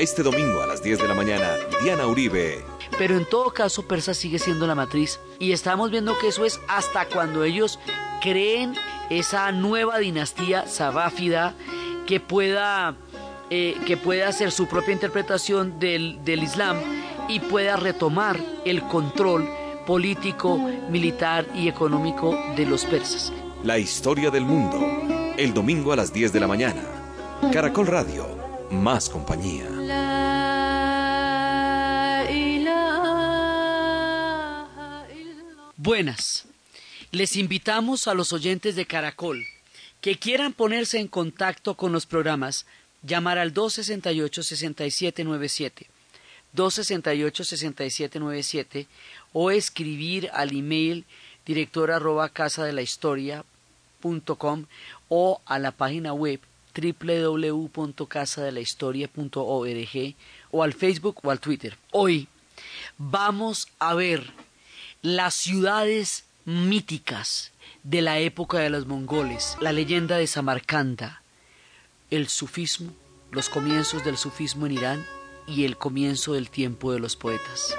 Este domingo a las 10 de la mañana, Diana Uribe. Pero en todo caso, Persa sigue siendo la matriz. Y estamos viendo que eso es hasta cuando ellos creen esa nueva dinastía sabáfida que pueda, eh, que pueda hacer su propia interpretación del, del Islam y pueda retomar el control político, militar y económico de los persas. La historia del mundo, el domingo a las 10 de la mañana. Caracol Radio, más compañía. Buenas. Les invitamos a los oyentes de Caracol que quieran ponerse en contacto con los programas, llamar al 268-6797, 268-6797 o escribir al email director arroba casa de la historia o a la página web www.casadelahistoria.org o al Facebook o al Twitter. Hoy vamos a ver las ciudades míticas de la época de los mongoles, la leyenda de Samarcanda, el sufismo, los comienzos del sufismo en Irán y el comienzo del tiempo de los poetas.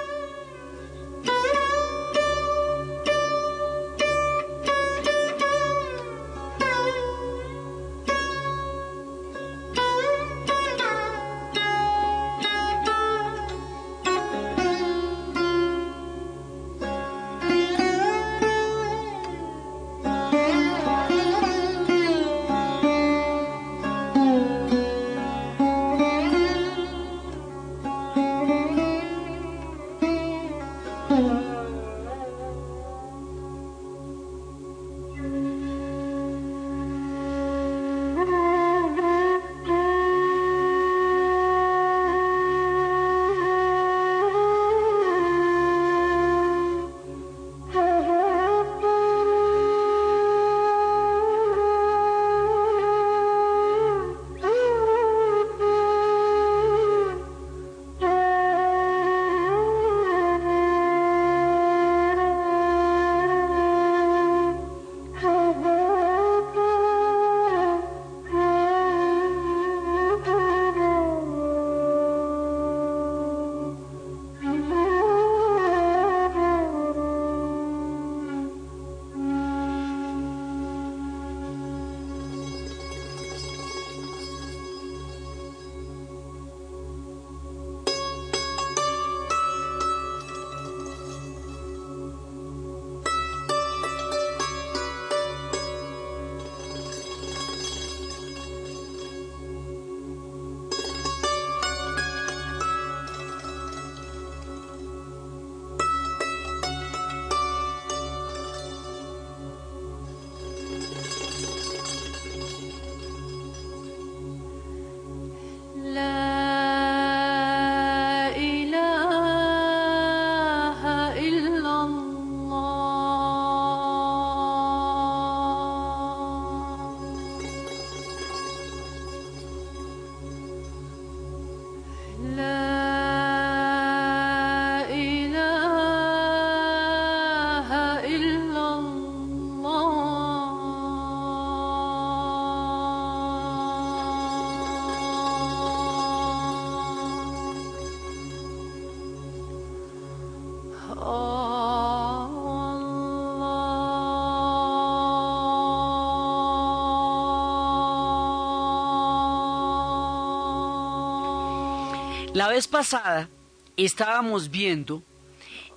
La vez pasada estábamos viendo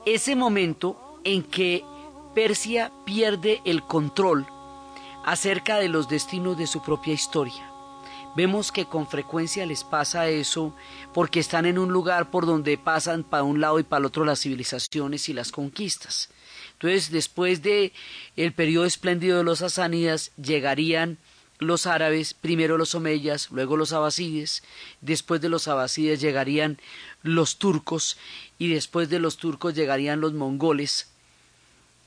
ese momento en que Persia pierde el control acerca de los destinos de su propia historia. Vemos que con frecuencia les pasa eso porque están en un lugar por donde pasan para un lado y para el otro las civilizaciones y las conquistas. Entonces, después de el periodo espléndido de los asánidas, llegarían los árabes, primero los omeyas, luego los abasides, después de los abasides llegarían los turcos y después de los turcos llegarían los mongoles.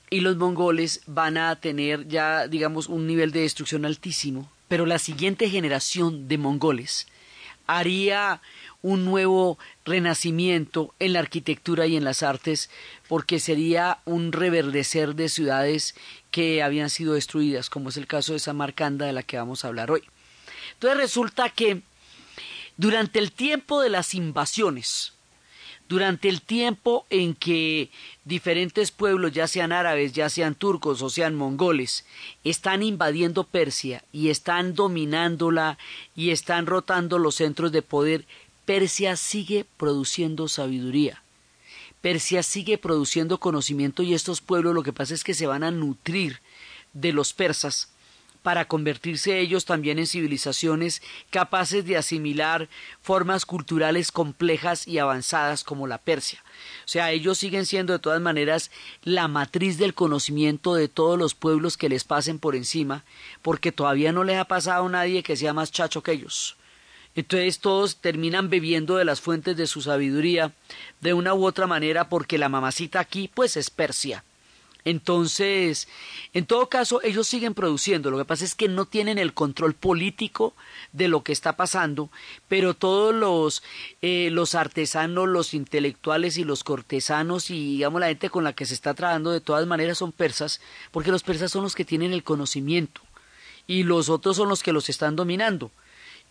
Y los mongoles van a tener ya digamos un nivel de destrucción altísimo, pero la siguiente generación de mongoles haría un nuevo renacimiento en la arquitectura y en las artes, porque sería un reverdecer de ciudades que habían sido destruidas, como es el caso de Samarcanda de la que vamos a hablar hoy. Entonces resulta que Durante el tiempo de las invasiones, durante el tiempo en que diferentes pueblos, ya sean árabes, ya sean turcos o sean mongoles, están invadiendo Persia y están dominándola y están rotando los centros de poder, Persia sigue produciendo sabiduría. Persia sigue produciendo conocimiento y estos pueblos lo que pasa es que se van a nutrir de los persas para convertirse ellos también en civilizaciones capaces de asimilar formas culturales complejas y avanzadas como la Persia. O sea, ellos siguen siendo de todas maneras la matriz del conocimiento de todos los pueblos que les pasen por encima, porque todavía no les ha pasado a nadie que sea más chacho que ellos. Entonces todos terminan bebiendo de las fuentes de su sabiduría de una u otra manera porque la mamacita aquí pues es Persia. Entonces, en todo caso, ellos siguen produciendo. Lo que pasa es que no tienen el control político de lo que está pasando, pero todos los, eh, los artesanos, los intelectuales y los cortesanos y digamos la gente con la que se está trabajando de todas maneras son persas, porque los persas son los que tienen el conocimiento y los otros son los que los están dominando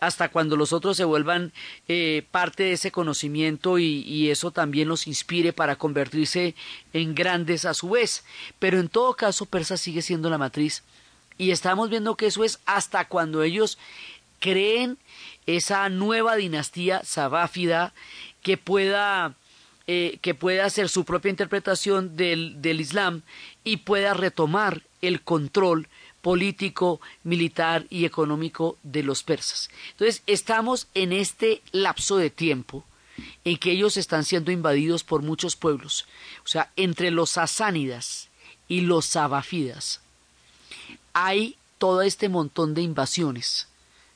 hasta cuando los otros se vuelvan eh, parte de ese conocimiento y, eso también los inspire para convertirse en grandes a su vez. Pero en todo caso, Persa sigue siendo la matriz y estamos viendo que eso es hasta cuando ellos creen esa nueva dinastía sabáfida que pueda eh, que pueda hacer su propia interpretación del, del Islam y pueda retomar el control político, militar y económico de los persas. Entonces, estamos en este lapso de tiempo en que ellos están siendo invadidos por muchos pueblos. O sea, entre los sasánidas y los sabafidas hay todo este montón de invasiones.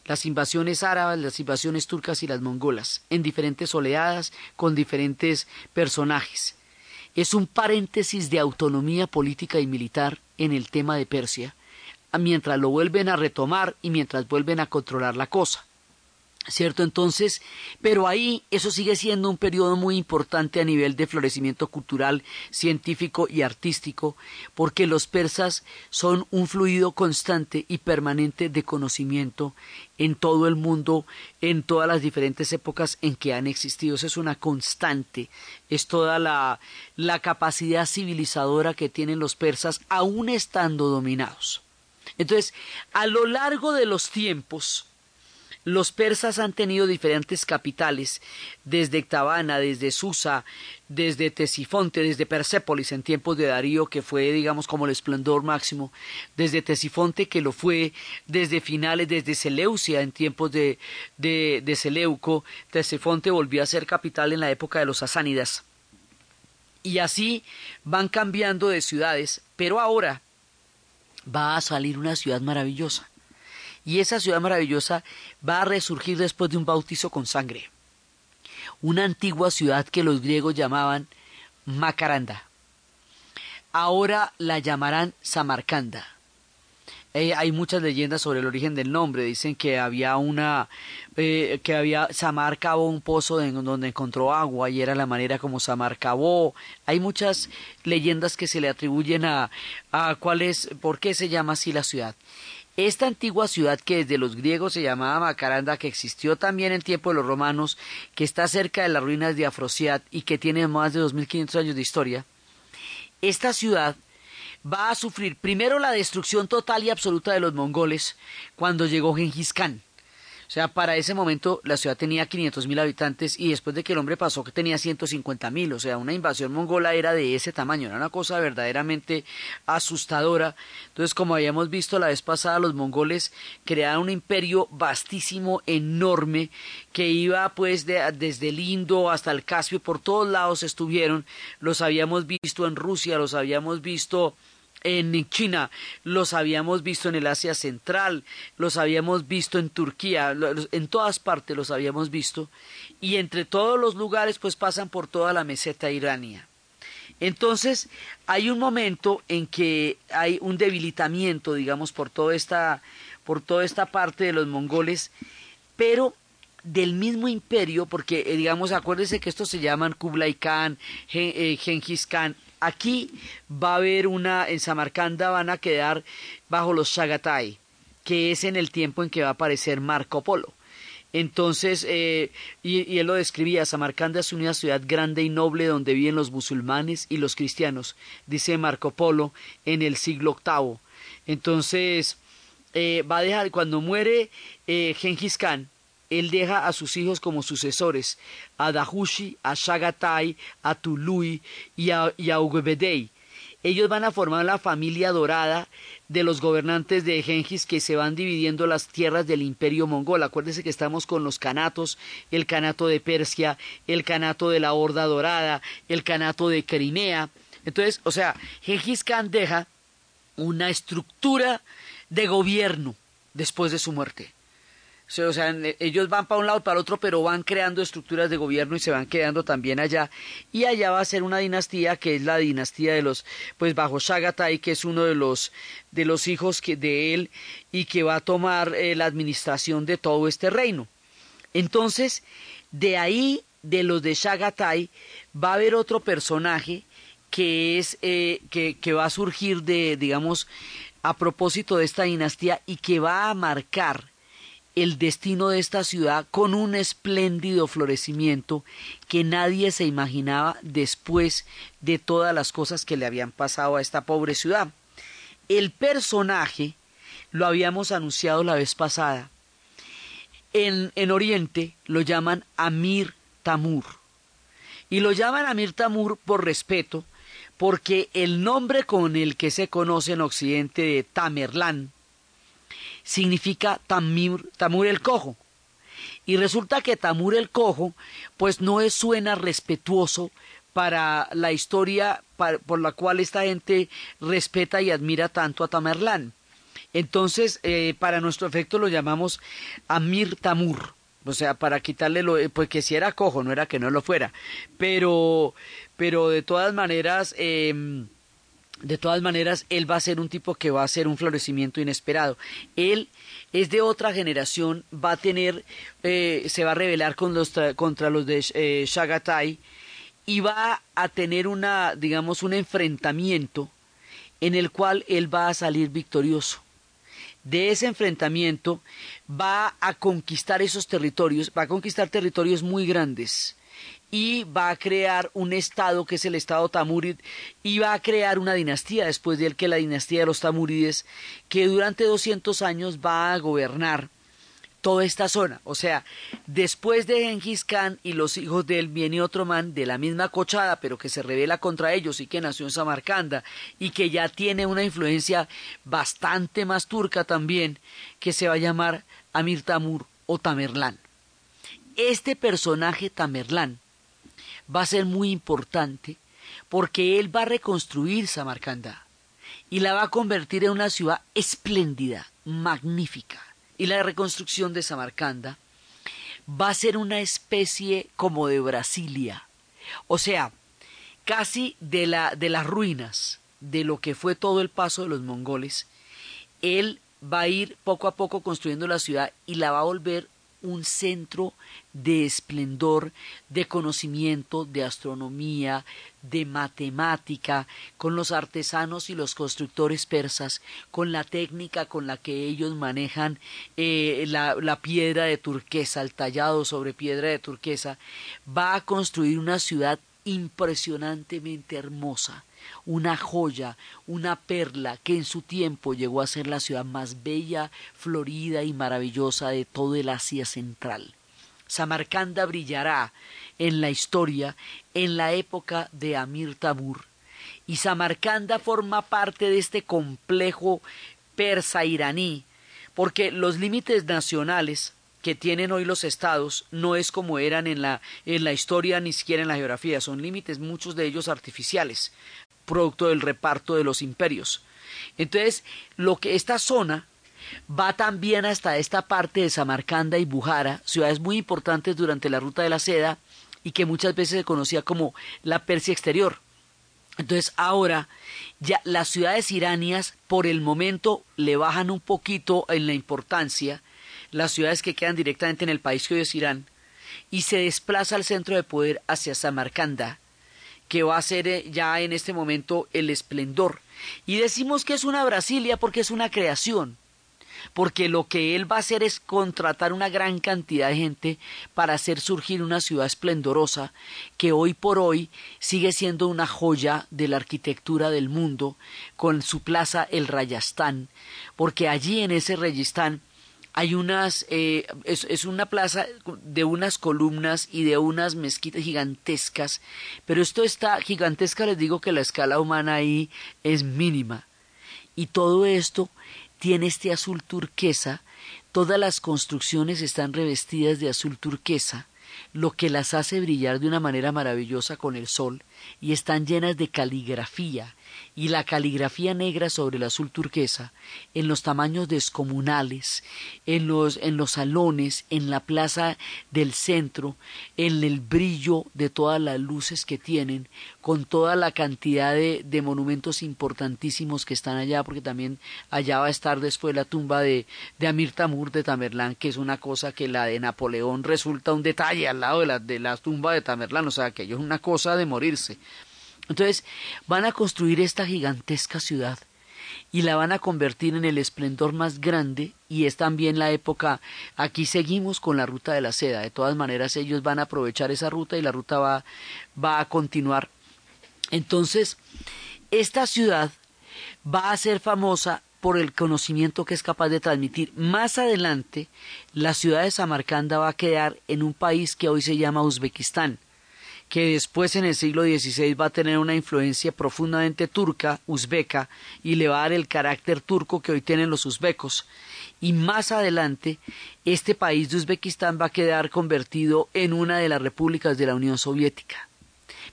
Las invasiones árabes, las invasiones turcas y las mongolas, en diferentes oleadas, con diferentes personajes. Es un paréntesis de autonomía política y militar en el tema de Persia, mientras lo vuelven a retomar y mientras vuelven a controlar la cosa. ¿Cierto? Entonces, pero ahí eso sigue siendo un periodo muy importante a nivel de florecimiento cultural, científico y artístico, porque los persas son un fluido constante y permanente de conocimiento en todo el mundo, en todas las diferentes épocas en que han existido. Eso es una constante, es toda la, la capacidad civilizadora que tienen los persas, aún estando dominados. Entonces, a lo largo de los tiempos, los persas han tenido diferentes capitales, desde Ectabana, desde Susa, desde Tesifonte, desde Persépolis en tiempos de Darío, que fue, digamos, como el esplendor máximo, desde Tesifonte, que lo fue desde finales, desde Seleucia en tiempos de, de, de Seleuco, Tesifonte volvió a ser capital en la época de los sasánidas. Y así van cambiando de ciudades, pero ahora va a salir una ciudad maravillosa. Y esa ciudad maravillosa va a resurgir después de un bautizo con sangre. Una antigua ciudad que los griegos llamaban Macaranda. Ahora la llamarán Samarcanda. Eh, hay muchas leyendas sobre el origen del nombre. Dicen que había una, eh, que había Samar cavó un pozo donde encontró agua y era la manera como Samar cavó. Hay muchas leyendas que se le atribuyen a, a cuál es, por qué se llama así la ciudad. Esta antigua ciudad que desde los griegos se llamaba Macaranda, que existió también en tiempo de los romanos, que está cerca de las ruinas de Afrosiat y que tiene más de 2500 años de historia, esta ciudad va a sufrir primero la destrucción total y absoluta de los mongoles cuando llegó Genghis Khan. O sea, para ese momento la ciudad tenía 500 mil habitantes y después de que el hombre pasó que tenía 150 mil. O sea, una invasión mongola era de ese tamaño, era una cosa verdaderamente asustadora. Entonces, como habíamos visto la vez pasada, los mongoles crearon un imperio vastísimo, enorme, que iba pues desde el Indo hasta el Caspio, por todos lados estuvieron. Los habíamos visto en Rusia, los habíamos visto en China, los habíamos visto en el Asia Central, los habíamos visto en Turquía, en todas partes los habíamos visto, y entre todos los lugares pues pasan por toda la meseta irania. Entonces hay un momento en que hay un debilitamiento, digamos, por toda esta, por toda esta parte de los mongoles, pero del mismo imperio, porque eh, digamos, acuérdense que estos se llaman Kublai Khan, eh, Genghis Khan, Aquí va a haber una, en Samarcanda van a quedar bajo los Chagatai, que es en el tiempo en que va a aparecer Marco Polo. Entonces, eh, y, él lo describía, Samarcanda es una ciudad grande y noble donde viven los musulmanes y los cristianos, dice Marco Polo en el siglo VIII. Entonces, eh, va a dejar, cuando muere eh, Khan, él deja a sus hijos como sucesores, a Dahushi, a Shagatai, a Tului y a, y ellos van a formar la familia dorada de los gobernantes de Gengis que se van dividiendo las tierras del imperio mongol. Acuérdense que estamos con los canatos, el canato de Persia, el canato de la Horda Dorada, el canato de Crimea. Entonces, o sea, Gengis Khan deja una estructura de gobierno después de su muerte. O sea, ellos van para un lado para el otro, pero van creando estructuras de gobierno y se van quedando también allá. Y allá va a ser una dinastía que es la dinastía de los, pues bajo Shagatai, que es uno de los, de los hijos que, de él y que va a tomar eh, la administración de todo este reino. Entonces, de ahí, de los de Shagatai, va a haber otro personaje que es, eh, que va a surgir de, digamos, a propósito de esta dinastía y que va a marcar el destino de esta ciudad con un espléndido florecimiento que nadie se imaginaba después de todas las cosas que le habían pasado a esta pobre ciudad. El personaje lo habíamos anunciado la vez pasada. En, en Oriente lo llaman Amir Tamur. Y lo llaman Amir Tamur por respeto, porque el nombre con el que se conoce en Occidente de Tamerlán, significa Tamur el Cojo. Y resulta que Tamur el Cojo, pues no es, suena respetuoso para la historia por la cual esta gente respeta y admira tanto a Tamerlán. Entonces, eh, para nuestro efecto lo llamamos Amir Tamur. O sea, para quitarle lo, pues que si era cojo, no era que no lo fuera. Pero, pero de todas maneras, em, de todas maneras, él va a ser un tipo que va a ser un florecimiento inesperado. Él es de otra generación, va a tener, eh, se va a rebelar contra los de eh, Shagatai y va a tener una, digamos, un enfrentamiento en el cual él va a salir victorioso. De ese enfrentamiento va a conquistar esos territorios, va a conquistar territorios muy grandes y va a crear un estado que es el estado Tamurid y va a crear una dinastía después de él que la dinastía de los Tamurides que durante 200 años va a gobernar toda esta zona. O sea, después de Genghis Khan y los hijos de él viene otro man de la misma cochada, pero que se revela contra ellos y que nació en Samarcanda y que ya tiene una influencia bastante más turca también, que se va a llamar Amir Tamur o Tamerlán. Este personaje Tamerlán va a ser muy importante porque él va a reconstruir Samarcanda y la va a convertir en una ciudad espléndida, magnífica. Y la reconstrucción de Samarcanda va a ser una especie como de Brasilia, o sea, casi de, la, de las ruinas de lo que fue todo el paso de los mongoles, él va a ir poco a poco construyendo la ciudad y la va a volver un centro de esplendor, de conocimiento, de astronomía, de matemática, con los artesanos y los constructores persas, con la técnica con la que ellos manejan eh, la, la piedra de turquesa, el tallado sobre piedra de turquesa, va a construir una ciudad impresionantemente hermosa, una joya, una perla que en su tiempo llegó a ser la ciudad más bella, florida y maravillosa de todo el Asia Central. Samarcanda brillará en la historia en la época de Amir Tabur, y Samarcanda forma parte de este complejo persa iraní, porque los límites nacionales que tienen hoy los estados no es como eran en la, en la historia ni siquiera en la geografía, son límites muchos de ellos artificiales producto del reparto de los imperios. Entonces, lo que esta zona va también hasta esta parte de Samarcanda y Bujara, ciudades muy importantes durante la ruta de la seda y que muchas veces se conocía como la Persia exterior. Entonces ahora ya las ciudades iranias por el momento le bajan un poquito en la importancia, las ciudades que quedan directamente en el país que hoy es Irán, y se desplaza el centro de poder hacia Samarcanda, que va a ser eh, ya en este momento el esplendor. Y decimos que es una Brasilia porque es una creación. porque lo que él va a hacer es contratar una gran cantidad de gente para hacer surgir una ciudad esplendorosa que hoy por hoy sigue siendo una joya de la arquitectura del mundo con su plaza el Rayastán, porque allí en ese Rayastán hay unas, eh, es, es, una plaza de unas columnas y de unas mezquitas gigantescas, pero esto está gigantesca, les digo que la escala humana ahí es mínima. Y todo esto tiene este azul turquesa, todas las construcciones están revestidas de azul turquesa, lo que las hace brillar de una manera maravillosa con el sol, y están llenas de caligrafía, y la caligrafía negra sobre el azul turquesa, en los tamaños descomunales, en los, en los salones, en la plaza del centro, en el brillo de todas las luces que tienen, con toda la cantidad de, de monumentos importantísimos que están allá, porque también allá va a estar después la tumba de, de Amir Tamur de Tamerlán, que es una cosa que la de Napoleón resulta un detalle al lado de la, de la tumba de Tamerlán, o sea, que ello es una cosa de morirse. Entonces van a construir esta gigantesca ciudad y la van a convertir en el esplendor más grande y es también la época, aquí seguimos con la ruta de la seda, de todas maneras ellos van a aprovechar esa ruta y la ruta va, va a continuar. Entonces, esta ciudad va a ser famosa por el conocimiento que es capaz de transmitir. Más adelante, la ciudad de Samarcanda va a quedar en un país que hoy se llama Uzbekistán que después en el siglo XVI va a tener una influencia profundamente turca, uzbeca, y le va a dar el carácter turco que hoy tienen los uzbecos. Y más adelante, este país de Uzbekistán va a quedar convertido en una de las repúblicas de la Unión Soviética.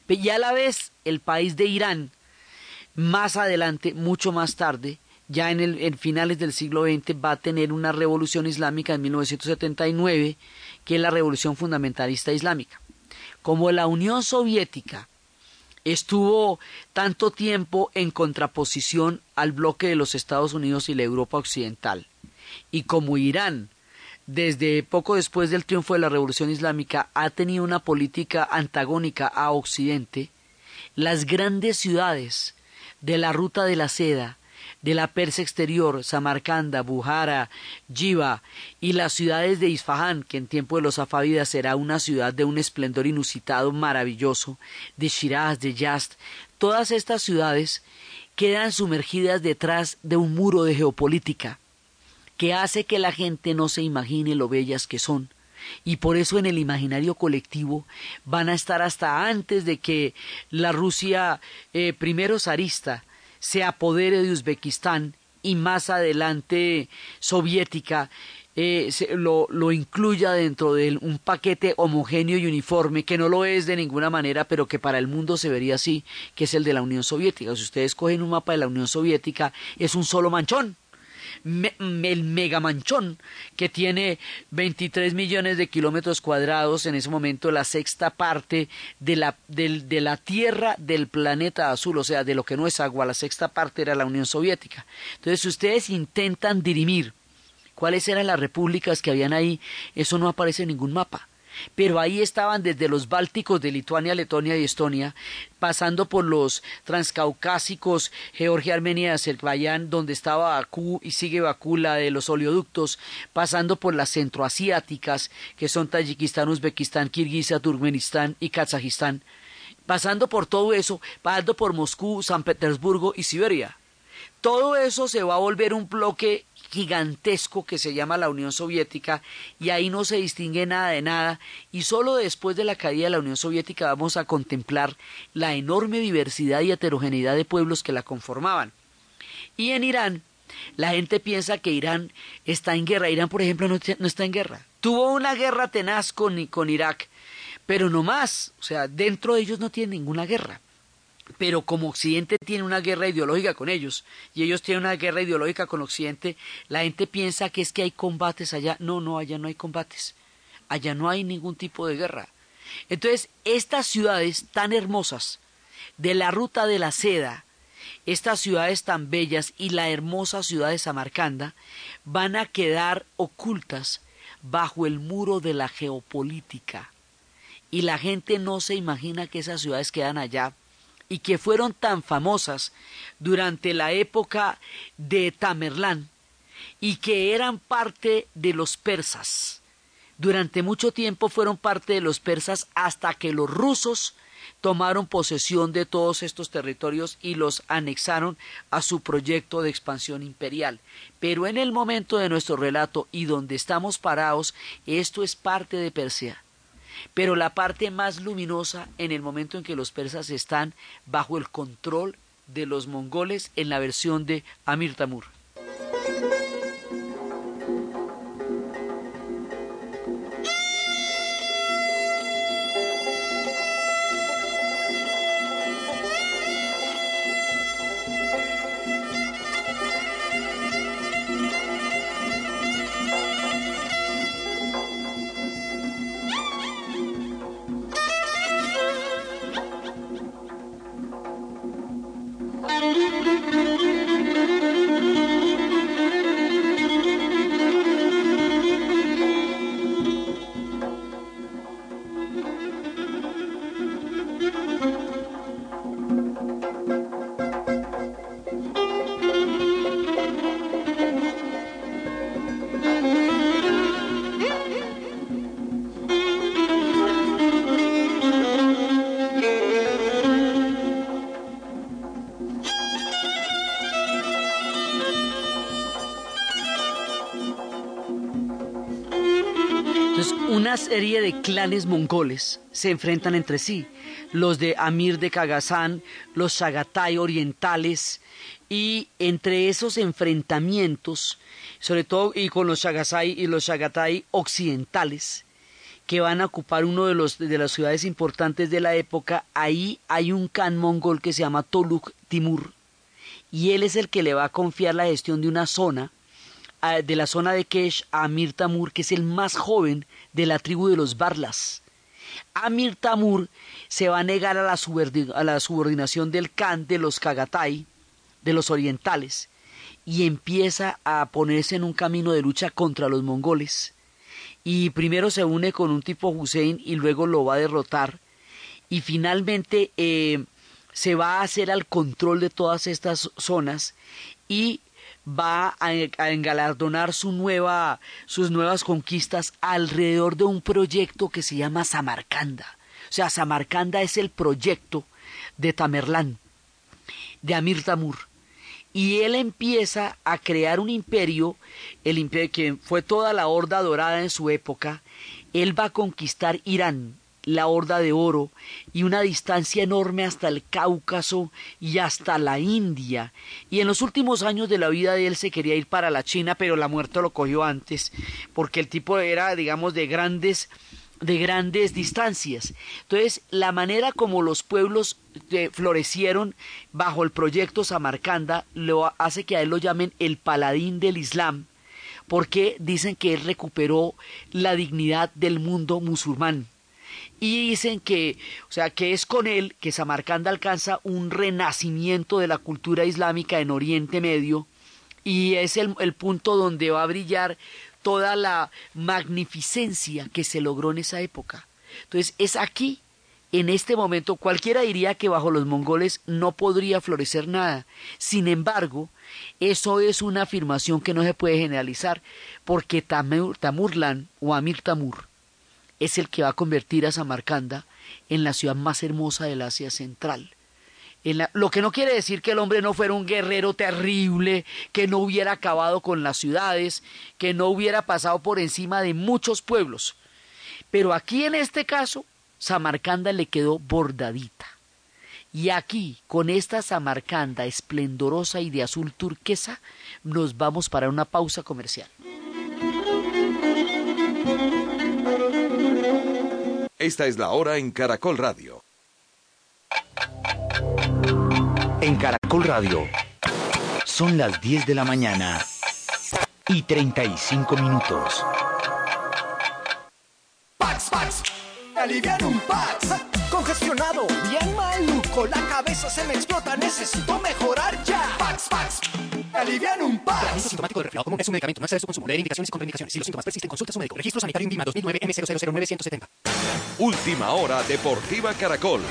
Y a la vez, el país de Irán, más adelante, mucho más tarde, ya en, el, en finales del siglo XX, va a tener una revolución islámica en 1979, que es la revolución fundamentalista islámica como la Unión Soviética estuvo tanto tiempo en contraposición al bloque de los Estados Unidos y la Europa Occidental, y como Irán, desde poco después del triunfo de la Revolución Islámica, ha tenido una política antagónica a Occidente, las grandes ciudades de la ruta de la seda de la Persia exterior, Samarcanda, Bujara, Jiva y las ciudades de Isfahan, que en tiempo de los Safávidas será una ciudad de un esplendor inusitado maravilloso, de Shiraz, de Yazd, todas estas ciudades quedan sumergidas detrás de un muro de geopolítica que hace que la gente no se imagine lo bellas que son, y por eso en el imaginario colectivo van a estar hasta antes de que la Rusia eh, primero zarista se apodere de Uzbekistán y más adelante soviética eh, lo, lo, incluya dentro de un paquete homogéneo y uniforme, que no lo es de ninguna manera, pero que para el mundo se vería así, que es el de la Unión Soviética. Si ustedes cogen un mapa de la Unión Soviética, es un solo manchón el megamanchón que tiene 23 millones de kilómetros cuadrados, en ese momento la sexta parte de la, de la tierra del planeta azul, o sea, de lo que no es agua, la sexta parte era la Unión Soviética. Entonces, si ustedes intentan dirimir cuáles eran las repúblicas que habían ahí, eso no aparece en ningún mapa pero ahí estaban desde los bálticos de Lituania, Letonia y Estonia, pasando por los transcaucásicos, Georgia, Armenia, Azerbaiyán, donde estaba Bakú y sigue Bakú, la de los oleoductos, pasando por las centroasiáticas, que son Tayikistán, Uzbekistán, Kirguisa, Turkmenistán y Kazajistán, pasando por todo eso, pasando por Moscú, San Petersburgo y Siberia. Todo eso se va a volver un bloque gigantesco que se llama la Unión Soviética y ahí no se distingue nada de nada y solo después de la caída de la Unión Soviética vamos a contemplar la enorme diversidad y heterogeneidad de pueblos que la conformaban. Y en Irán, la gente piensa que Irán está en guerra. Irán, por ejemplo, no, está en guerra. Tuvo una guerra tenaz con, con Irak, pero no más. O sea, dentro de ellos no tiene ninguna guerra pero como Occidente tiene una guerra ideológica con ellos y ellos tienen una guerra ideológica con Occidente, la gente piensa que es que hay combates allá. No, no, allá no hay combates. Allá no hay ningún tipo de guerra. Entonces, estas ciudades tan hermosas de la ruta de la seda, estas ciudades tan bellas y la hermosa ciudad de Samarcanda van a quedar ocultas bajo el muro de la geopolítica. Y la gente no se imagina que esas ciudades quedan allá y que fueron tan famosas durante la época de Tamerlán, y que eran parte de los persas. Durante mucho tiempo fueron parte de los persas hasta que los rusos tomaron posesión de todos estos territorios y los anexaron a su proyecto de expansión imperial. Pero en el momento de nuestro relato y donde estamos parados, esto es parte de Persia. Pero la parte más luminosa en el momento en que los persas están bajo el control de los mongoles en la versión de Amir Tamur. Serie de clanes mongoles se enfrentan entre sí, los de Amir de Kagazán, los Chagatai orientales, y entre esos enfrentamientos, sobre todo y con los Chagasai y los Chagatai occidentales, que van a ocupar uno de, los, de las ciudades importantes de la época, ahí hay un can mongol que se llama Toluk Timur, y él es el que le va a confiar la gestión de una zona de la zona de Kesh a Amir Tamur, que es el más joven de la tribu de los Barlas. Amir Tamur se va a negar a la, subordinación del Khan de los Kagatai, de los orientales, y empieza a ponerse en un camino de lucha contra los mongoles. Y primero se une con un tipo Hussein y luego lo va a derrotar. Y finalmente eh, se va a hacer al control de todas estas zonas y va a, engalardonar su nueva, sus nuevas conquistas alrededor de un proyecto que se llama Samarcanda. O sea, Samarcanda es el proyecto de Tamerlán, de Amir Tamur. Y él empieza a crear un imperio, el imperio que fue toda la horda dorada en su época. Él va a conquistar Irán, la Horda de Oro y una distancia enorme hasta el Cáucaso y hasta la India. Y en los últimos años de la vida de él se quería ir para la China, pero la muerte lo cogió antes, porque el tipo era, digamos, de grandes de grandes distancias. Entonces, la manera como los pueblos eh, florecieron bajo el proyecto Samarcanda lo hace que a él lo llamen el paladín del Islam, porque dicen que él recuperó la dignidad del mundo musulmán y dicen que, o sea, que es con él que Samarcanda alcanza un renacimiento de la cultura islámica en Oriente Medio y es el, punto donde va a brillar toda la magnificencia que se logró en esa época. Entonces es aquí, en este momento, cualquiera diría que bajo los mongoles no podría florecer nada. Sin embargo, eso es una afirmación que no se puede generalizar, porque Tamurlan o Amir Tamur es el que va a convertir a Samarcanda en la ciudad más hermosa del Asia Central. lo que no quiere decir que el hombre no fuera un guerrero terrible, que no hubiera acabado con las ciudades, que no hubiera pasado por encima de muchos pueblos. Pero aquí en este caso, Samarcanda le quedó bordadita. Y aquí, con esta Samarcanda esplendorosa y de azul turquesa, nos vamos para una pausa comercial. Esta es la hora en Caracol Radio. En Caracol Radio son las 10 de la mañana y 35 minutos. Pax, Pax, aliviar un Pax. Congestionado, bien maluco, la cabeza se me explota, necesito mejorar ya. Pax, Pax, aliviar un Pax. Tratamiento sintomático de resfriado común es un medicamento, no excede su consumo, leer indicaciones y contraindicaciones. Si los síntomas persisten, consulta a su médico. Registro sanitario INVIMA 2009 M000970. Última hora Deportiva Caracol.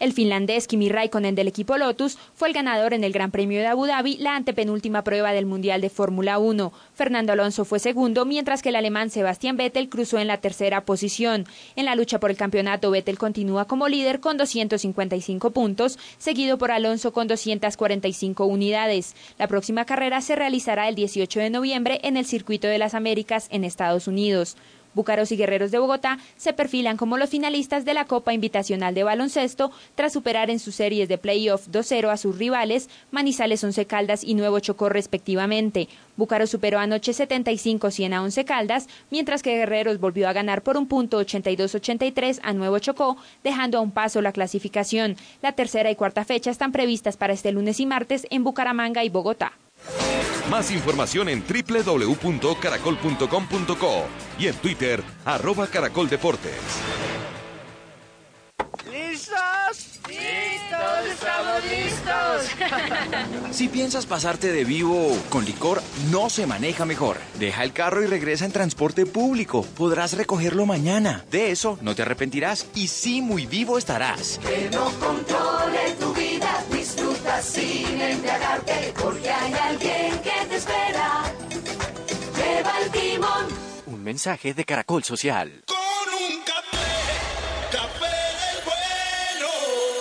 El finlandés Kimi Raikkonen del equipo Lotus fue el ganador en el Gran Premio de Abu Dhabi, la antepenúltima prueba del Mundial de Fórmula 1. Fernando Alonso fue segundo, mientras que el alemán Sebastián Vettel cruzó en la tercera posición. En la lucha por el campeonato, Vettel continúa como líder con 255 puntos, seguido por Alonso con 245 unidades. La próxima carrera se realizará el 18 de noviembre en el Circuito de las Américas en Estados Unidos. Búcaros y Guerreros de Bogotá se perfilan como los finalistas de la Copa Invitacional de Baloncesto tras superar en sus series de playoff 2-0 a sus rivales Manizales Once Caldas y Nuevo Chocó respectivamente. Búcaros superó anoche 75-100 a Once Caldas, mientras que Guerreros volvió a ganar por un punto 82-83 a Nuevo Chocó, dejando a un paso la clasificación. La tercera y cuarta fecha están previstas para este lunes y martes en Bucaramanga y Bogotá. Más información en www.caracol.com.co y en Twitter, arroba caracoldeportes. ¿Listos? ¡Listos! ¡Estamos listos! Si piensas pasarte de vivo con licor, no se maneja mejor. Deja el carro y regresa en transporte público. Podrás recogerlo mañana. De eso no te arrepentirás y sí muy vivo estarás. Que no controle tu vida, sin embriagarte, porque hay alguien que te espera. Lleva el timón. Un mensaje de Caracol Social. Con un café, café del bueno.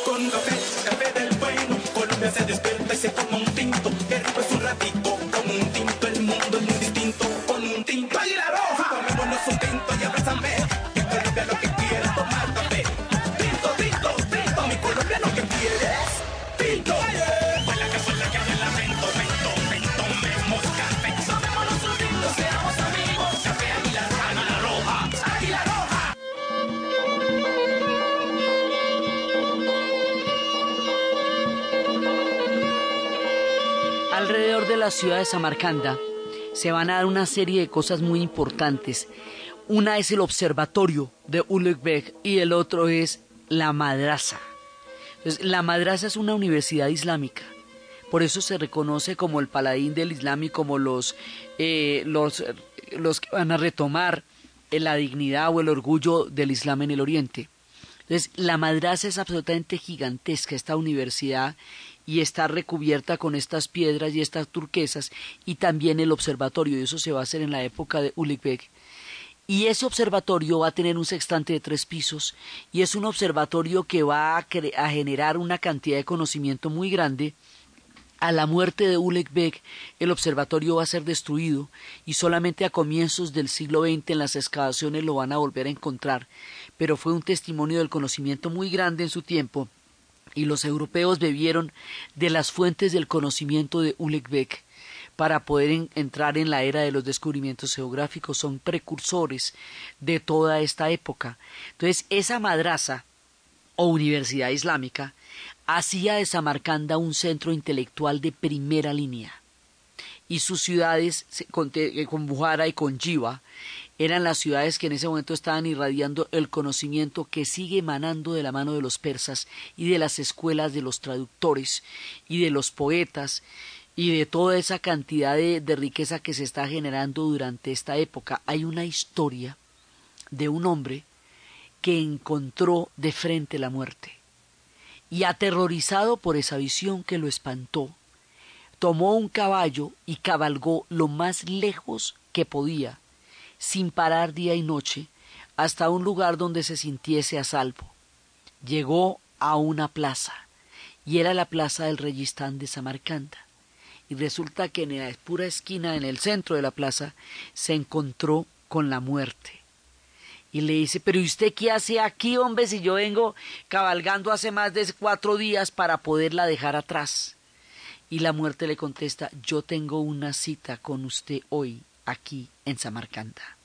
Con un café, café del bueno. Colombia se despierta y se toma un tinto. Qué rico es un ratico. Alrededor de la ciudad de Samarcanda se van a dar una serie de cosas muy importantes. Una es el observatorio de Ulugh y el otro es la madrasa. Entonces, la madrasa es una universidad islámica. Por eso se reconoce como el paladín del Islam y como los, eh, los, los que van a retomar la dignidad o el orgullo del Islam en el Oriente. Entonces, la madrasa es absolutamente gigantesca, esta universidad, y está recubierta con estas piedras y estas turquesas, y también el observatorio, y eso se va a hacer en la época de Uligbek. Y ese observatorio va a tener un sextante de tres pisos, y es un observatorio que va a, a generar una cantidad de conocimiento muy grande, a la muerte de Ulugh Beg, el observatorio va a ser destruido y solamente a comienzos del siglo XX en las excavaciones lo van a volver a encontrar, pero fue un testimonio del conocimiento muy grande en su tiempo y los europeos bebieron de las fuentes del conocimiento de Ulugh Beg para poder en- entrar en la era de los descubrimientos geográficos, son precursores de toda esta época. Entonces, esa madraza o universidad islámica hacía de Samarcanda un centro intelectual de primera línea. Y sus ciudades, con, eh, Bujara y con Jiva, eran las ciudades que en ese momento estaban irradiando el conocimiento que sigue emanando de la mano de los persas y de las escuelas de los traductores y de los poetas y de toda esa cantidad de, riqueza que se está generando durante esta época. Hay una historia de un hombre que encontró de frente la muerte y aterrorizado por esa visión que lo espantó, tomó un caballo y cabalgó lo más lejos que podía, sin parar día y noche, hasta un lugar donde se sintiese a salvo. Llegó a una plaza, y era la plaza del Reyistán de Samarcanda. Y resulta que en la pura esquina, en el centro de la plaza, se encontró con la muerte. Y le dice, pero ¿y usted qué hace aquí, hombre, si yo vengo cabalgando hace más de cuatro días para poderla dejar atrás? Y la muerte le contesta, yo tengo una cita con usted hoy, aquí en Samarcanda.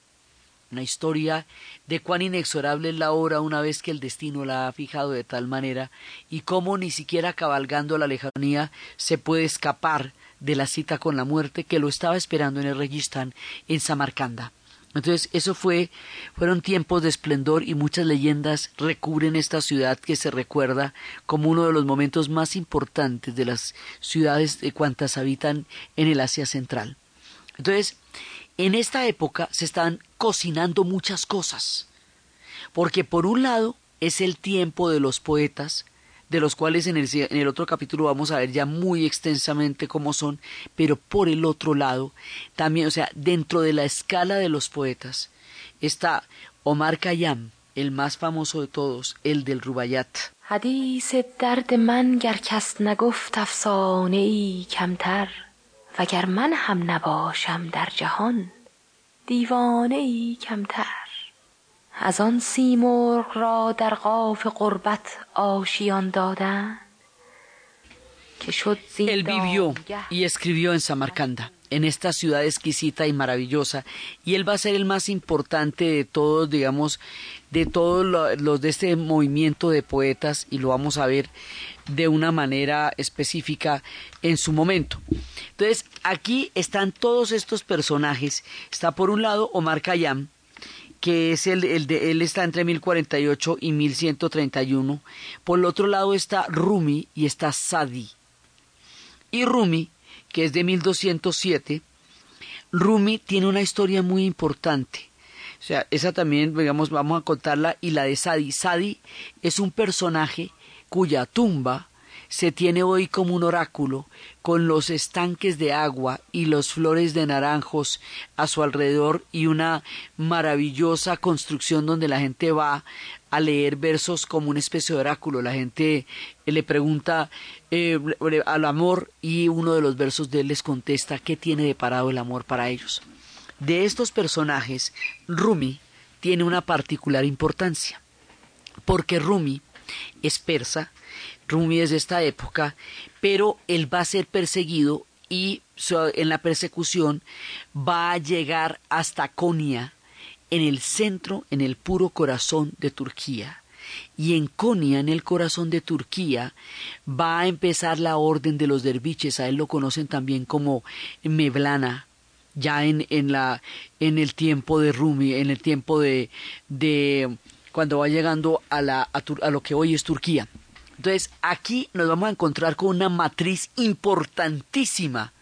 Una historia de cuán inexorable es la hora una vez que el destino la ha fijado de tal manera y cómo ni siquiera cabalgando la lejanía se puede escapar de la cita con la muerte que lo estaba esperando en el Registán en Samarcanda. Entonces, eso fue, fueron tiempos de esplendor y muchas leyendas recubren esta ciudad que se recuerda como uno de los momentos más importantes de las ciudades de cuantas habitan en el Asia Central. Entonces, en esta época se están cocinando muchas cosas, porque por un lado es el tiempo de los poetas, de los cuales en el, otro capítulo vamos a ver ya muy extensamente cómo son, pero por el otro lado, también, o sea, dentro de la escala de los poetas, está Omar Khayyam, el más famoso de todos, el del Rubayat. وگر من هم نباشم در جهان دیوانه ای کمتر. از آن سیمرغ را در قاف قربت آشیان دادن که شد Samarcanda, en esta ciudad exquisita y maravillosa, y él va a ser el más importante de todos, digamos, de todos lo- los de este movimiento de poetas, y lo vamos a ver de una manera específica en su momento. Entonces, aquí están todos estos personajes. Está por un lado Omar Khayyam, que es el, el de él está entre 1048 y 1131. Por el otro lado está Rumi y está Sadi. Y Rumi, que es de 1207, Rumi tiene una historia muy importante. O sea, esa también, digamos, vamos a contarla. Y la de Sadi. Sadi es un personaje cuya tumba se tiene hoy como un oráculo, con los estanques de agua y los flores de naranjos a su alrededor y una maravillosa construcción donde la gente va a leer versos como una especie de oráculo. La gente eh, le pregunta eh, al amor y uno de los versos de él les contesta qué tiene de parado el amor para ellos. De estos personajes, Rumi tiene una particular importancia, porque Rumi es persa, Rumi es de esta época, pero él va a ser perseguido y en la persecución va a llegar hasta Konya, en el centro, en el puro corazón de Turquía. Y en Konya, en el corazón de Turquía, va a empezar la orden de los derviches, a él lo conocen también como Mevlana, ya en, en, la, en el tiempo de Rumi, en el tiempo de, de cuando va llegando a, la, a, lo que hoy es Turquía. Entonces, aquí nos vamos a encontrar con una matriz importantísima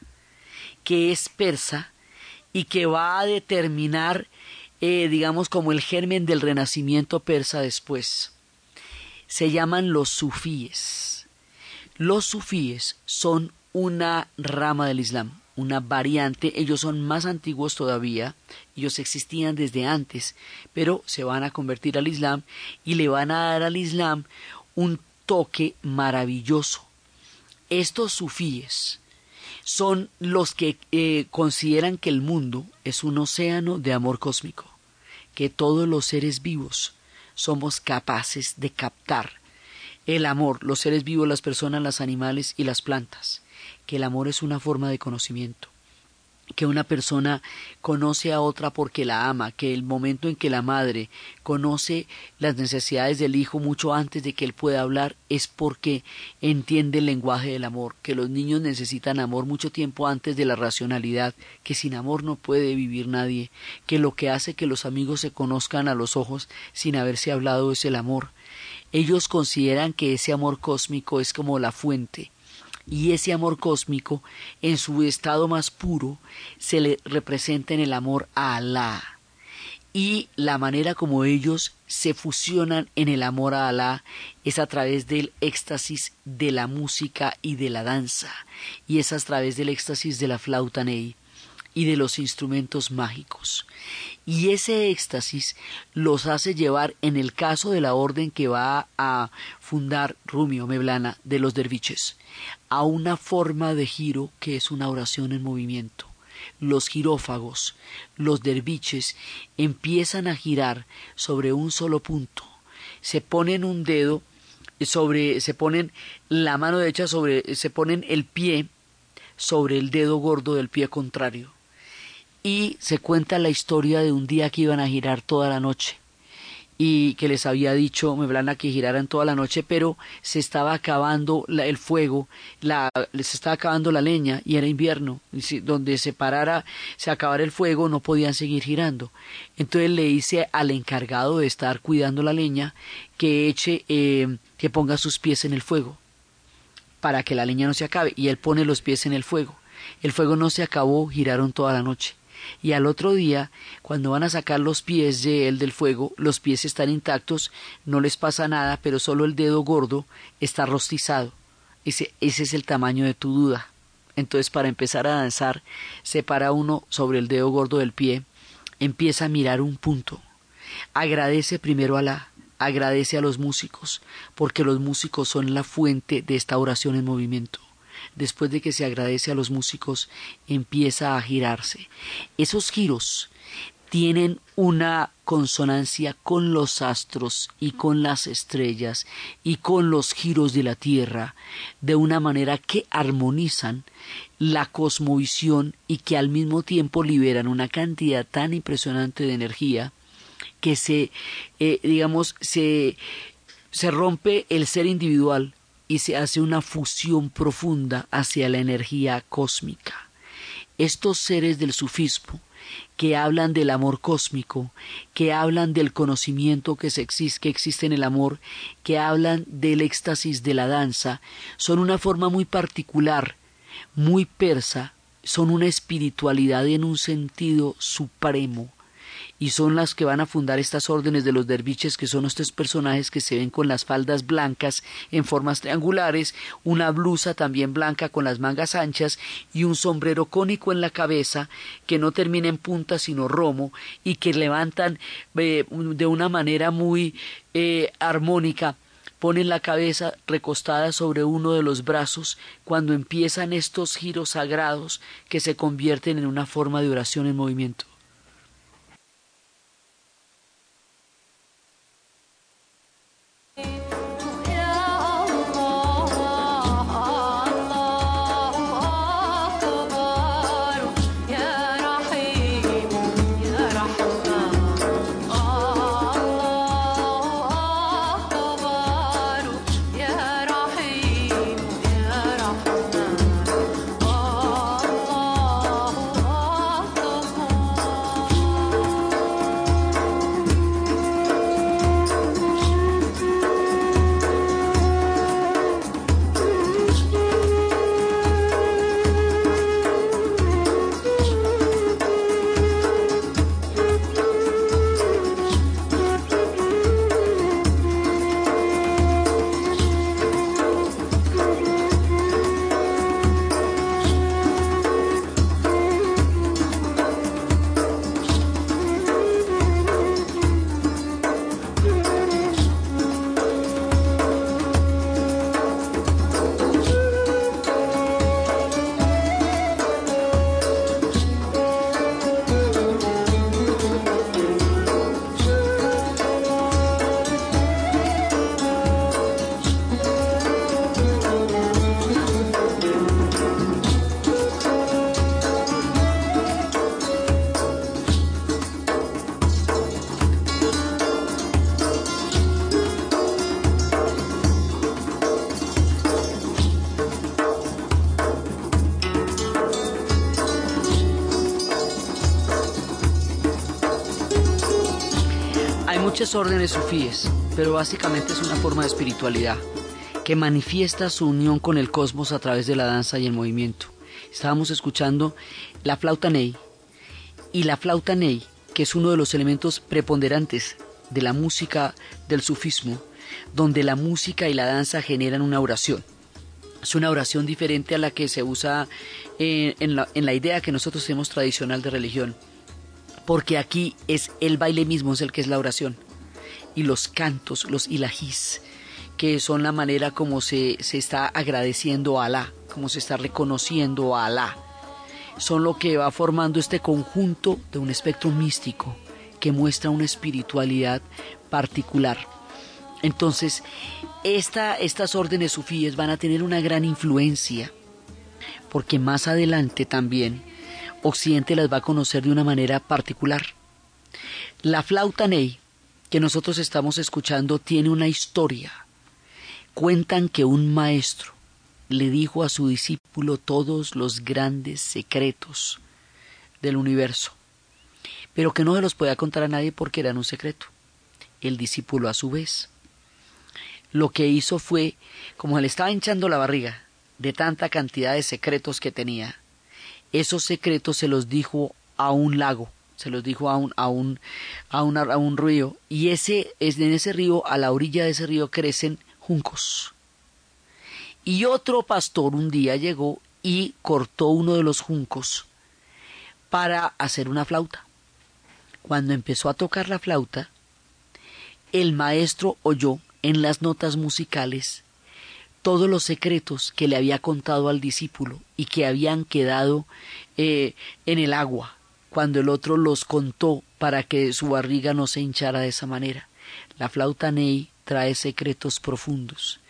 que es persa y que va a determinar, eh, digamos, como el germen del renacimiento persa después. Se llaman los sufíes. Los sufíes son una rama del Islam, una variante. Ellos son más antiguos todavía, ellos existían desde antes, pero se van a convertir al Islam y le van a dar al Islam un toque maravilloso. Estos sufíes son los que eh, consideran que el mundo es un océano de amor cósmico, que todos los seres vivos somos capaces de captar el amor, los seres vivos, las personas, los animales y las plantas, que el amor es una forma de conocimiento, que una persona conoce a otra porque la ama, que el momento en que la madre conoce las necesidades del hijo mucho antes de que él pueda hablar es porque entiende el lenguaje del amor, que los niños necesitan amor mucho tiempo antes de la racionalidad, que sin amor no puede vivir nadie, que lo que hace que los amigos se conozcan a los ojos sin haberse hablado es el amor. Ellos consideran que ese amor cósmico es como la fuente, y ese amor cósmico, en su estado más puro, se le representa en el amor a Alá. Y la manera como ellos se fusionan en el amor a Alá es a través del éxtasis de la música y de la danza, y es a través del éxtasis de la flauta ney y de los instrumentos mágicos. Y ese éxtasis los hace llevar, en el caso de la orden que va a fundar Rumio Meblana de los derviches, a una forma de giro que es una oración en movimiento. Los girófagos, los derviches, empiezan a girar sobre un solo punto. Se ponen un dedo sobre, se ponen la mano derecha sobre, se ponen el pie sobre el dedo gordo del pie contrario y se cuenta la historia de un día que iban a girar toda la noche y que les había dicho Meblana que giraran toda la noche, pero se estaba acabando la- el fuego, la, se estaba acabando la leña y era invierno, y donde se parara, se acabara el fuego, no podían seguir girando. Entonces le dice al encargado de estar cuidando la leña que eche, eh, que ponga sus pies en el fuego para que la leña no se acabe y él pone los pies en el fuego. El fuego no se acabó, giraron toda la noche. Y al otro día, cuando van a sacar los pies de él del fuego, los pies están intactos, no les pasa nada, pero solo el dedo gordo está rostizado. Ese, es el tamaño de tu duda. Entonces, para empezar a danzar, se para uno sobre el dedo gordo del pie, empieza a mirar un punto. Agradece primero a la, agradece a los músicos, porque los músicos son la fuente de esta oración en movimiento después de que se agradece a los músicos, empieza a girarse. Esos giros tienen una consonancia con los astros y con las estrellas y con los giros de la Tierra, de una manera que armonizan la cosmovisión y que al mismo tiempo liberan una cantidad tan impresionante de energía que se, eh, digamos, se, se rompe el ser individual y se hace una fusión profunda hacia la energía cósmica. Estos seres del sufismo, que hablan del amor cósmico, que hablan del conocimiento que, que existe en el amor, que hablan del éxtasis de la danza, son una forma muy particular, muy persa, son una espiritualidad en un sentido supremo, y son las que van a fundar estas órdenes de los derviches, que son estos personajes que se ven con las faldas blancas en formas triangulares, una blusa también blanca con las mangas anchas y un sombrero cónico en la cabeza que no termina en punta sino romo y que levantan eh, de una manera muy eh, armónica ponen la cabeza recostada sobre uno de los brazos cuando empiezan estos giros sagrados que se convierten en una forma de oración en movimiento. Órdenes sufíes, pero básicamente es una forma de espiritualidad que manifiesta su unión con el cosmos a través de la danza y el movimiento. Estábamos escuchando la flauta ney y la flauta ney, que es uno de los elementos preponderantes de la música del sufismo, donde la música y la danza generan una oración. Es una oración diferente a la que se usa en, en, la, en la idea que nosotros tenemos tradicional de religión, porque aquí es el baile mismo, es el que es la oración y los cantos, los ilahís, que son la manera como se, se está agradeciendo a Alá, como se está reconociendo a Alá. Son lo que va formando este conjunto de un espectro místico que muestra una espiritualidad particular. Entonces, esta, estas órdenes sufíes van a tener una gran influencia, porque más adelante también Occidente las va a conocer de una manera particular. La flauta ney que nosotros estamos escuchando tiene una historia. Cuentan que un maestro le dijo a su discípulo todos los grandes secretos del universo, pero que no se los podía contar a nadie porque eran un secreto. El discípulo a su vez lo que hizo fue, como le estaba hinchando la barriga de tanta cantidad de secretos que tenía, esos secretos se los dijo a un lago, se los dijo a un, a un, a un, a un río, y ese, en ese río, a la orilla de ese río crecen juncos. Y otro pastor un día llegó y cortó uno de los juncos para hacer una flauta. Cuando empezó a tocar la flauta, el maestro oyó en las notas musicales todos los secretos que le había contado al discípulo y que habían quedado eh, en el agua cuando el otro los contó para que su barriga no se hinchara de esa manera. La flauta Ney trae secretos profundos.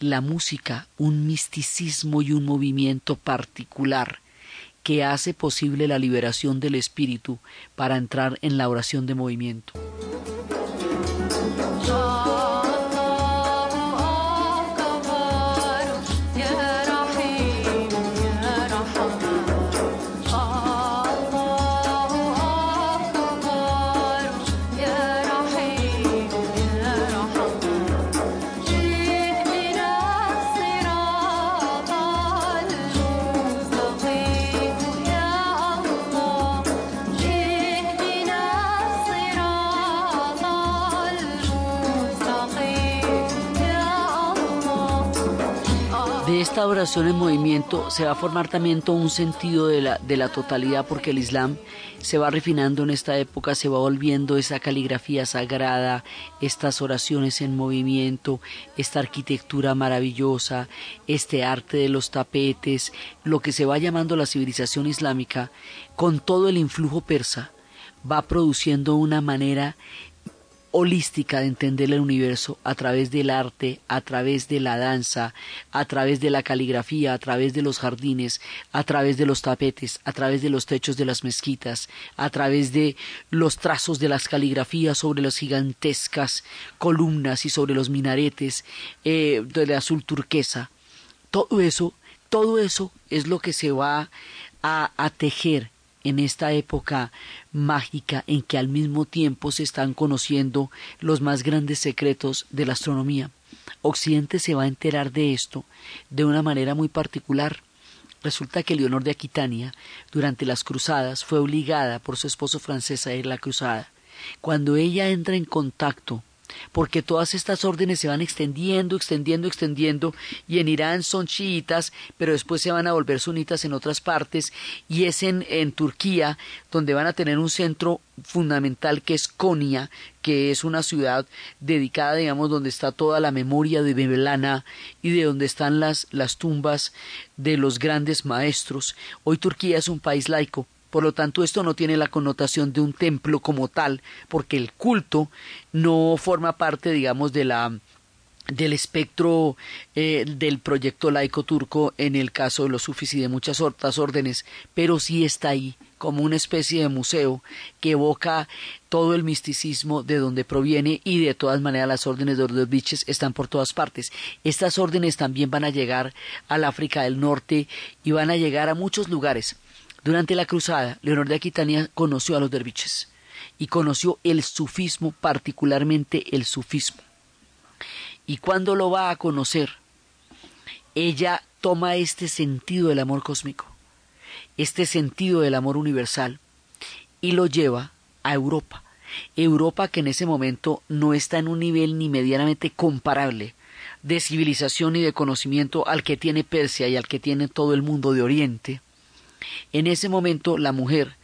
La música, un misticismo y un movimiento particular que hace posible la liberación del espíritu para entrar en la oración de movimiento. Esta oración en movimiento se va a formar también todo un sentido de la, de la totalidad porque el Islam se va refinando en esta época, se va volviendo esa caligrafía sagrada, estas oraciones en movimiento, esta arquitectura maravillosa, este arte de los tapetes, lo que se va llamando la civilización islámica, con todo el influjo persa, va produciendo una manera holística de entender el universo a través del arte, a través de la danza, a través de la caligrafía, a través de los jardines, a través de los tapetes, a través de los techos de las mezquitas, a través de los trazos de las caligrafías sobre las gigantescas columnas y sobre los minaretes eh, de azul turquesa. Todo eso, todo eso es lo que se va a, a tejer en esta época mágica en que al mismo tiempo se están conociendo los más grandes secretos de la astronomía. Occidente se va a enterar de esto de una manera muy particular. Resulta que Leonor de Aquitania, durante las cruzadas, fue obligada por su esposo francés a ir a la cruzada. Cuando ella entra en contacto porque todas estas órdenes se van extendiendo, extendiendo, extendiendo, y en Irán son chiitas, pero después se van a volver sunitas en otras partes, y es en, en Turquía donde van a tener un centro fundamental que es Konya, que es una ciudad dedicada, digamos, donde está toda la memoria de Bebelana y de donde están las, las tumbas de los grandes maestros. Hoy Turquía es un país laico, por lo tanto, esto no tiene la connotación de un templo como tal, porque el culto no forma parte, digamos, de la del espectro eh, del proyecto laico turco en el caso de los sufis y de muchas otras órdenes, pero sí está ahí como una especie de museo que evoca todo el misticismo de donde proviene y de todas maneras las órdenes de los están por todas partes. Estas órdenes también van a llegar al África del Norte y van a llegar a muchos lugares. Durante la cruzada, Leonor de Aquitania conoció a los derviches y conoció el sufismo, particularmente el sufismo. Y cuando lo va a conocer, ella toma este sentido del amor cósmico, este sentido del amor universal, y lo lleva a Europa. Europa que en ese momento no está en un nivel ni medianamente comparable de civilización y de conocimiento al que tiene Persia y al que tiene todo el mundo de Oriente, en ese momento la mujer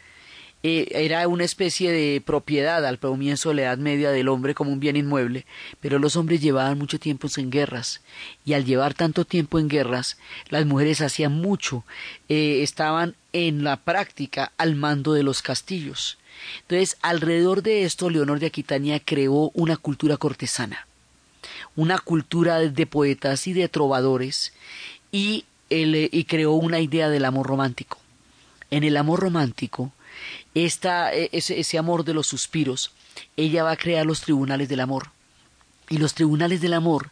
eh, era una especie de propiedad al comienzo de la Edad Media del hombre como un bien inmueble, pero los hombres llevaban mucho tiempo en guerras y al llevar tanto tiempo en guerras, las mujeres hacían mucho, eh, estaban en la práctica al mando de los castillos. Entonces, alrededor de esto, Leonor de Aquitania creó una cultura cortesana, una cultura de poetas y de trovadores, y, y creó una idea del amor romántico en el amor romántico, e, ese, ese amor de los suspiros, ella va a crear los tribunales del amor. Y los tribunales del amor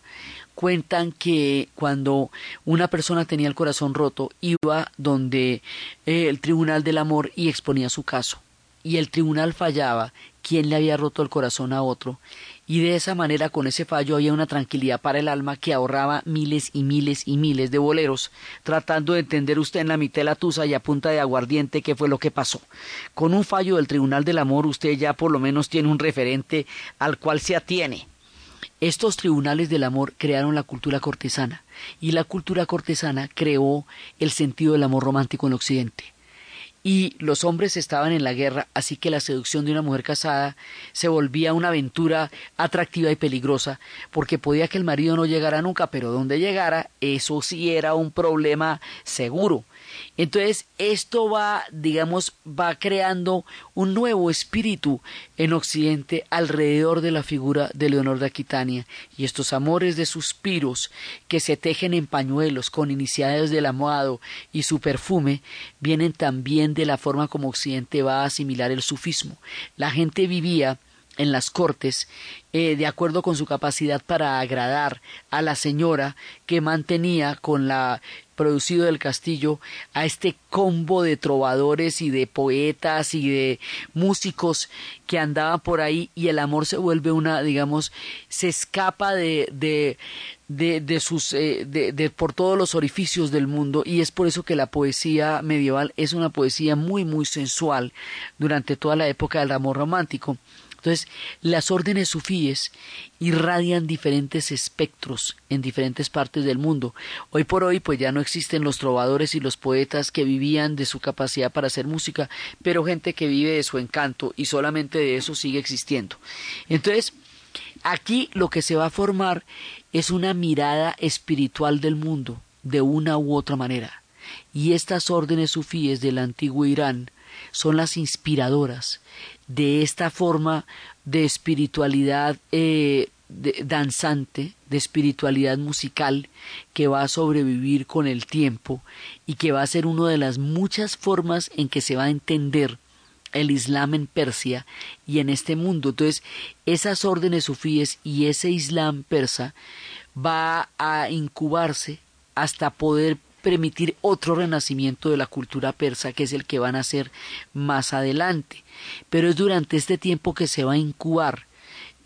cuentan que cuando una persona tenía el corazón roto, iba donde eh, el tribunal del amor y exponía su caso. Y el tribunal fallaba quién le había roto el corazón a otro. Y de esa manera con ese fallo había una tranquilidad para el alma que ahorraba miles y miles y miles de boleros, tratando de entender usted en la mitad de la tusa y a punta de aguardiente qué fue lo que pasó. Con un fallo del Tribunal del Amor usted ya por lo menos tiene un referente al cual se atiene. Estos tribunales del amor crearon la cultura cortesana y la cultura cortesana creó el sentido del amor romántico en Occidente y los hombres estaban en la guerra, así que la seducción de una mujer casada se volvía una aventura atractiva y peligrosa, porque podía que el marido no llegara nunca, pero donde llegara, eso sí era un problema seguro. Entonces, esto va, digamos, va creando un nuevo espíritu en Occidente alrededor de la figura de Leonor de Aquitania y estos amores de suspiros que se tejen en pañuelos con iniciales del amado y su perfume vienen también de la forma como Occidente va a asimilar el sufismo. La gente vivía en las cortes eh, de acuerdo con su capacidad para agradar a la señora que mantenía con la producido del castillo a este combo de trovadores y de poetas y de músicos que andaban por ahí y el amor se vuelve una digamos se escapa de de de, sus eh, de, de por todos los orificios del mundo y es por eso que la poesía medieval es una poesía muy muy sensual durante toda la época del amor romántico entonces, las órdenes sufíes irradian diferentes espectros en diferentes partes del mundo. Hoy por hoy, pues ya no existen los trovadores y los poetas que vivían de su capacidad para hacer música, pero gente que vive de su encanto y solamente de eso sigue existiendo. Entonces, aquí lo que se va a formar es una mirada espiritual del mundo, de una u otra manera. Y estas órdenes sufíes del antiguo Irán son las inspiradoras de esta forma de espiritualidad eh, danzante, de espiritualidad musical que va a sobrevivir con el tiempo y que va a ser una de las muchas formas en que se va a entender el Islam en Persia y en este mundo. Entonces, esas órdenes sufíes y ese Islam persa va a incubarse hasta poder permitir otro renacimiento de la cultura persa que es el que van a hacer más adelante. Pero es durante este tiempo que se va a incubar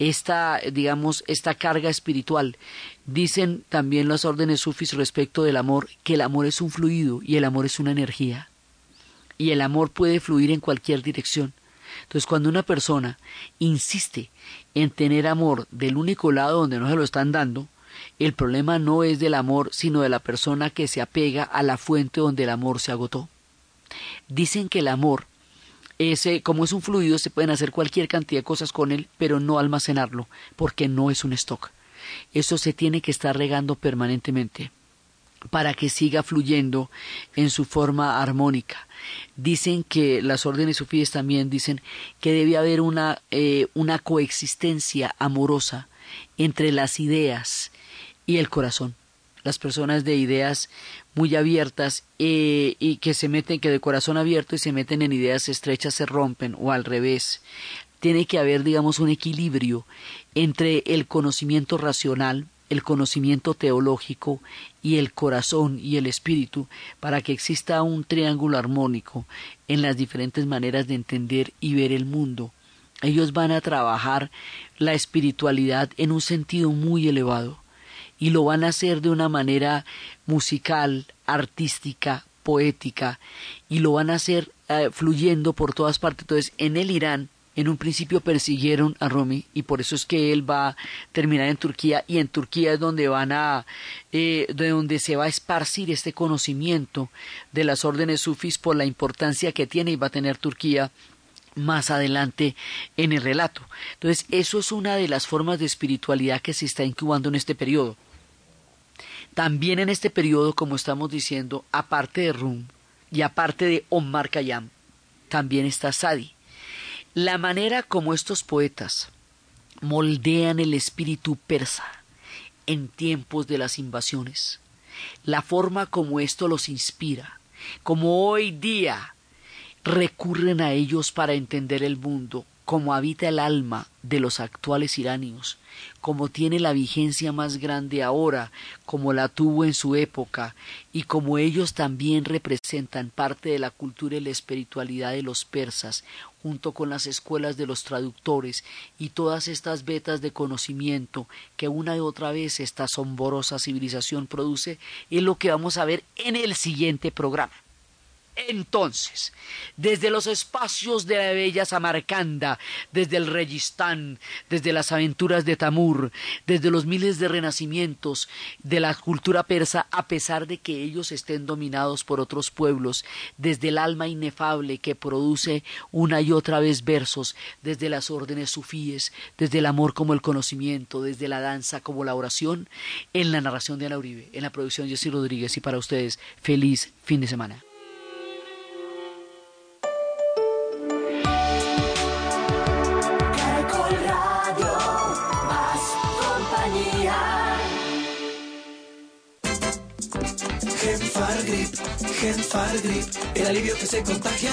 esta, digamos, esta carga espiritual. Dicen también las órdenes sufis respecto del amor que el amor es un fluido y el amor es una energía. Y el amor puede fluir en cualquier dirección. Entonces, cuando una persona insiste en tener amor del único lado donde no se lo están dando, el problema no es del amor, sino de la persona que se apega a la fuente donde el amor se agotó. Dicen que el amor, ese, como es un fluido, se pueden hacer cualquier cantidad de cosas con él, pero no almacenarlo, porque no es un stock. Eso se tiene que estar regando permanentemente para que siga fluyendo en su forma armónica. Dicen que las órdenes sufíes también dicen que debe haber una, eh, una coexistencia amorosa entre las ideas y el corazón. Las personas de ideas muy abiertas eh, y que se meten, que de corazón abierto y se meten en ideas estrechas se rompen o al revés. Tiene que haber, digamos, un equilibrio entre el conocimiento racional, el conocimiento teológico y el corazón y el espíritu para que exista un triángulo armónico en las diferentes maneras de entender y ver el mundo. Ellos van a trabajar la espiritualidad en un sentido muy elevado y lo van a hacer de una manera musical, artística, poética y lo van a hacer eh, fluyendo por todas partes. Entonces, en el Irán, en un principio persiguieron a Rumi y por eso es que él va a terminar en Turquía y en Turquía es donde van a eh, de donde se va a esparcir este conocimiento de las órdenes sufis por la importancia que tiene y va a tener Turquía más adelante en el relato. Entonces, eso es una de las formas de espiritualidad que se está incubando en este periodo. También en este periodo, como estamos diciendo, aparte de Rum y aparte de Omar Khayyam, también está Sadi. La manera como estos poetas moldean el espíritu persa en tiempos de las invasiones, la forma como esto los inspira, como hoy día recurren a ellos para entender el mundo, como habita el alma de los actuales iranios, como tiene la vigencia más grande ahora, como la tuvo en su época, y como ellos también representan parte de la cultura y la espiritualidad de los persas, junto con las escuelas de los traductores y todas estas vetas de conocimiento que una y otra vez esta asombrosa civilización produce, es lo que vamos a ver en el siguiente programa. Entonces, desde los espacios de la bella Samarcanda, desde el Registán, desde las aventuras de Tamur, desde los miles de renacimientos de la cultura persa, a pesar de que ellos estén dominados por otros pueblos, desde el alma inefable que produce una y otra vez versos, desde las órdenes sufíes, desde el amor como el conocimiento, desde la danza como la oración, en la narración de Ana Uribe, en la producción de Jessy Rodríguez y para ustedes, feliz fin de semana. Genfargrip, el alivio que se contagia.